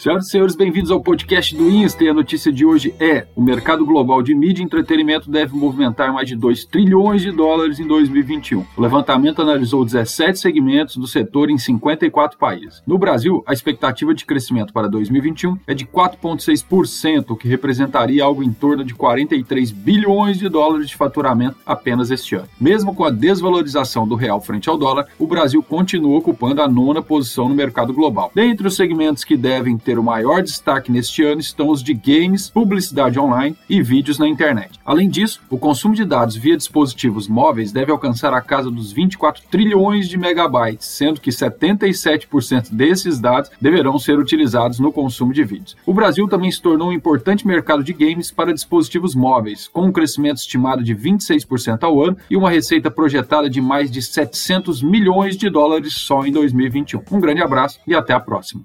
Senhoras e senhores, bem-vindos ao podcast do Insta. E a notícia de hoje é: o mercado global de mídia e entretenimento deve movimentar mais de 2 trilhões de dólares em 2021. O levantamento analisou 17 segmentos do setor em 54 países. No Brasil, a expectativa de crescimento para 2021 é de 4,6%, o que representaria algo em torno de 43 bilhões de dólares de faturamento apenas este ano. Mesmo com a desvalorização do real frente ao dólar, o Brasil continua ocupando a nona posição no mercado global. Dentre os segmentos que devem ter ter o maior destaque neste ano estão os de games, publicidade online e vídeos na internet. Além disso, o consumo de dados via dispositivos móveis deve alcançar a casa dos 24 trilhões de megabytes, sendo que 77% desses dados deverão ser utilizados no consumo de vídeos. O Brasil também se tornou um importante mercado de games para dispositivos móveis, com um crescimento estimado de 26% ao ano e uma receita projetada de mais de 700 milhões de dólares só em 2021. Um grande abraço e até a próxima.